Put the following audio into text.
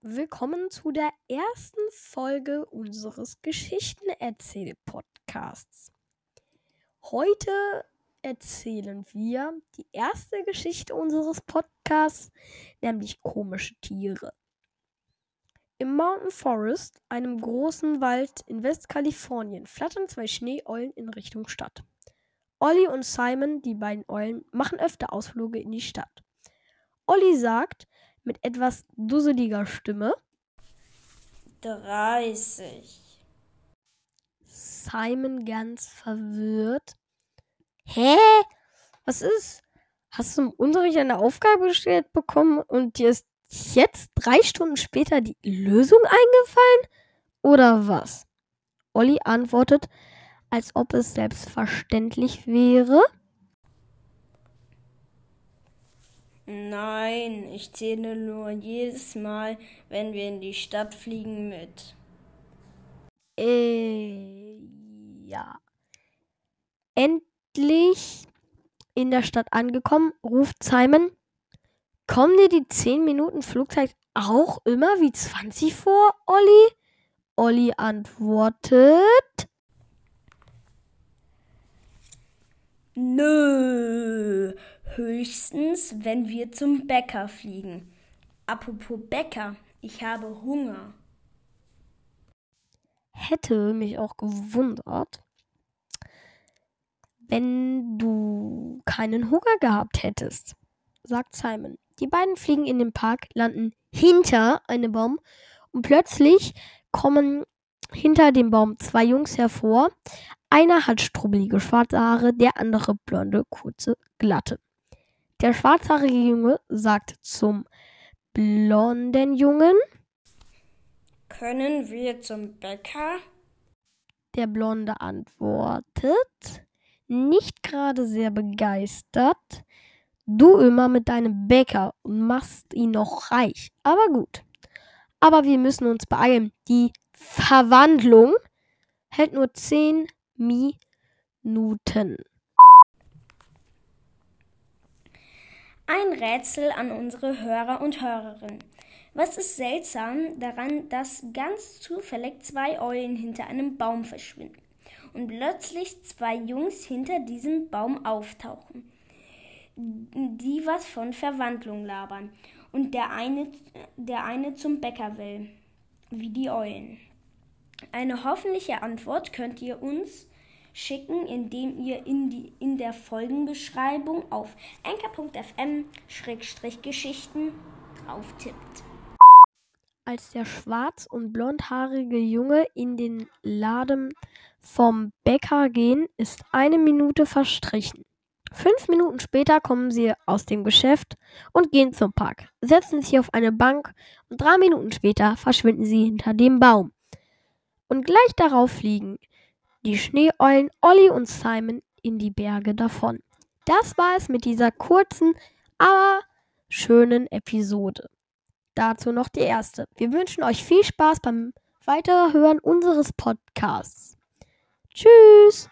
willkommen zu der ersten Folge unseres Geschichtenerzähl-Podcasts. Heute erzählen wir die erste Geschichte unseres Podcasts, nämlich komische Tiere. Im Mountain Forest, einem großen Wald in Westkalifornien, flattern zwei Schneeeulen in Richtung Stadt. Olli und Simon, die beiden Eulen, machen öfter Ausflüge in die Stadt. Olli sagt mit etwas dusseliger Stimme: 30. Simon ganz verwirrt. Hä? Was ist? Hast du im Unterricht eine Aufgabe gestellt bekommen und dir ist jetzt drei Stunden später die Lösung eingefallen? Oder was? Olli antwortet, als ob es selbstverständlich wäre. Nein, ich zähle nur jedes Mal, wenn wir in die Stadt fliegen, mit. Äh, ja. Endlich in der Stadt angekommen, ruft Simon, kommen dir die 10 Minuten Flugzeit auch immer wie 20 vor, Olli? Olli antwortet, Nö, höchstens, wenn wir zum Bäcker fliegen. Apropos Bäcker, ich habe Hunger. hätte mich auch gewundert, wenn du keinen Hunger gehabt hättest, sagt Simon. Die beiden fliegen in den Park, landen hinter einem Baum und plötzlich kommen hinter dem Baum zwei Jungs hervor. Einer hat strubbelige schwarze Haare, der andere blonde, kurze, glatte. Der schwarzhaarige Junge sagt zum blonden Jungen, Können wir zum Bäcker? Der Blonde antwortet, nicht gerade sehr begeistert. Du immer mit deinem Bäcker und machst ihn noch reich. Aber gut. Aber wir müssen uns beeilen. Die Verwandlung hält nur 10 Minuten. Ein Rätsel an unsere Hörer und Hörerinnen. Was ist seltsam daran, dass ganz zufällig zwei Eulen hinter einem Baum verschwinden und plötzlich zwei Jungs hinter diesem Baum auftauchen, die was von Verwandlung labern und der eine, der eine zum Bäcker will, wie die Eulen? Eine hoffentliche Antwort könnt ihr uns schicken, indem ihr in, die, in der Folgenbeschreibung auf anchor.fm-geschichten drauf tippt. Als der schwarz- und blondhaarige Junge in den Laden vom Bäcker gehen, ist eine Minute verstrichen. Fünf Minuten später kommen sie aus dem Geschäft und gehen zum Park, setzen sich auf eine Bank und drei Minuten später verschwinden sie hinter dem Baum. Und gleich darauf fliegen die Schneeeulen Olli und Simon in die Berge davon. Das war es mit dieser kurzen, aber schönen Episode. Dazu noch die erste. Wir wünschen euch viel Spaß beim Weiterhören unseres Podcasts. Tschüss!